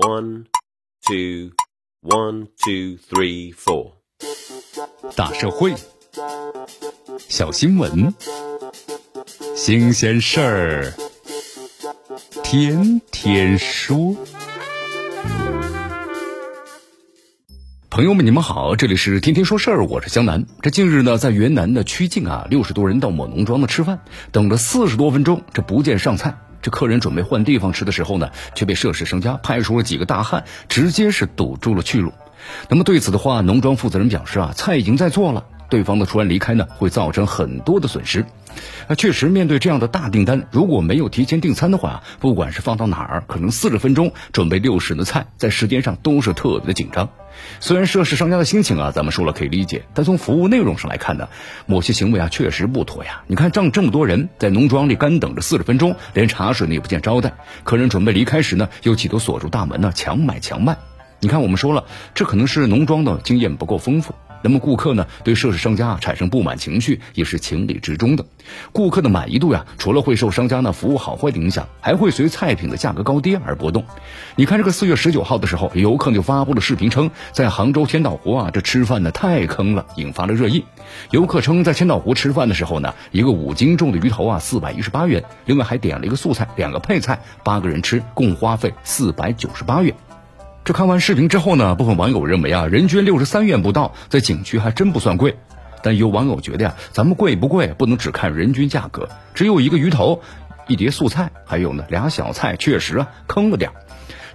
One, two, one, two, three, four。大社会，小新闻，新鲜事儿，天天说。朋友们，你们好，这里是天天说事儿，我是江南。这近日呢，在云南的曲靖啊，六十多人到某农庄的吃饭，等了四十多分钟，这不见上菜。这客人准备换地方吃的时候呢，却被涉事商家派出了几个大汉，直接是堵住了去路。那么对此的话，农庄负责人表示啊，菜已经在做了，对方的突然离开呢，会造成很多的损失。啊，确实，面对这样的大订单，如果没有提前订餐的话，不管是放到哪儿，可能四十分钟准备六十的菜，在时间上都是特别的紧张。虽然涉事商家的心情啊，咱们说了可以理解，但从服务内容上来看呢，某些行为啊确实不妥呀。你看，让这么多人在农庄里干等着四十分钟，连茶水呢也不见招待，客人准备离开时呢，又企图锁住大门呢，强买强卖。你看，我们说了，这可能是农庄的经验不够丰富。那么顾客呢，对涉事商家产生不满情绪也是情理之中的。顾客的满意度呀，除了会受商家呢服务好坏的影响，还会随菜品的价格高低而波动。你看这个四月十九号的时候，游客就发布了视频称，在杭州千岛湖啊，这吃饭呢太坑了，引发了热议。游客称，在千岛湖吃饭的时候呢，一个五斤重的鱼头啊四百一十八元，另外还点了一个素菜，两个配菜，八个人吃共花费四百九十八元。这看完视频之后呢，部分网友认为啊，人均六十三元不到，在景区还真不算贵。但有网友觉得呀，咱们贵不贵不能只看人均价格，只有一个鱼头，一碟素菜，还有呢俩小菜，确实啊坑了点儿。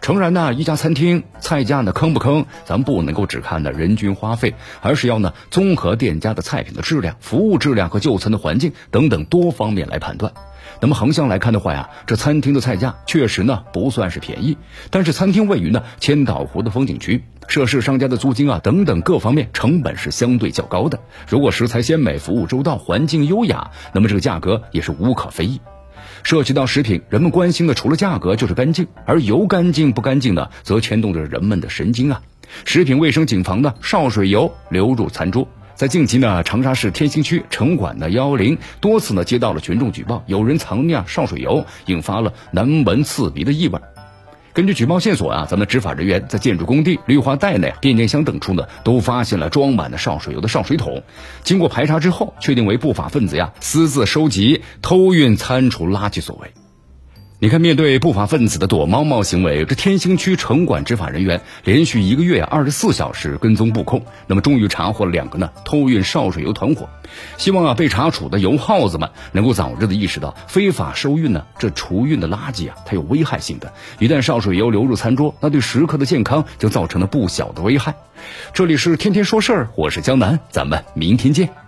诚然呢，一家餐厅菜价呢坑不坑，咱不能够只看呢人均花费，而是要呢综合店家的菜品的质量、服务质量和就餐的环境等等多方面来判断。那么横向来看的话呀，这餐厅的菜价确实呢不算是便宜，但是餐厅位于呢千岛湖的风景区，涉事商家的租金啊等等各方面成本是相对较高的。如果食材鲜美、服务周到、环境优雅，那么这个价格也是无可非议。涉及到食品，人们关心的除了价格就是干净，而油干净不干净呢，则牵动着人们的神经啊。食品卫生警防呢，潲水油流入餐桌。在近期呢，长沙市天心区城管的幺幺零多次呢接到了群众举报，有人藏酿潲水油，引发了难闻刺鼻的异味。根据举报线索啊，咱们执法人员在建筑工地、绿化带内、变电箱等处呢，都发现了装满了潲水油的潲水桶。经过排查之后，确定为不法分子呀私自收集、偷运餐厨垃圾所为。你看，面对不法分子的躲猫猫行为，这天兴区城管执法人员连续一个月二十四小时跟踪布控，那么终于查获了两个呢偷运潲水油团伙。希望啊被查处的油耗子们能够早日的意识到，非法收运呢这厨运的垃圾啊，它有危害性的。一旦潲水油流入餐桌，那对食客的健康就造成了不小的危害。这里是天天说事儿，我是江南，咱们明天见。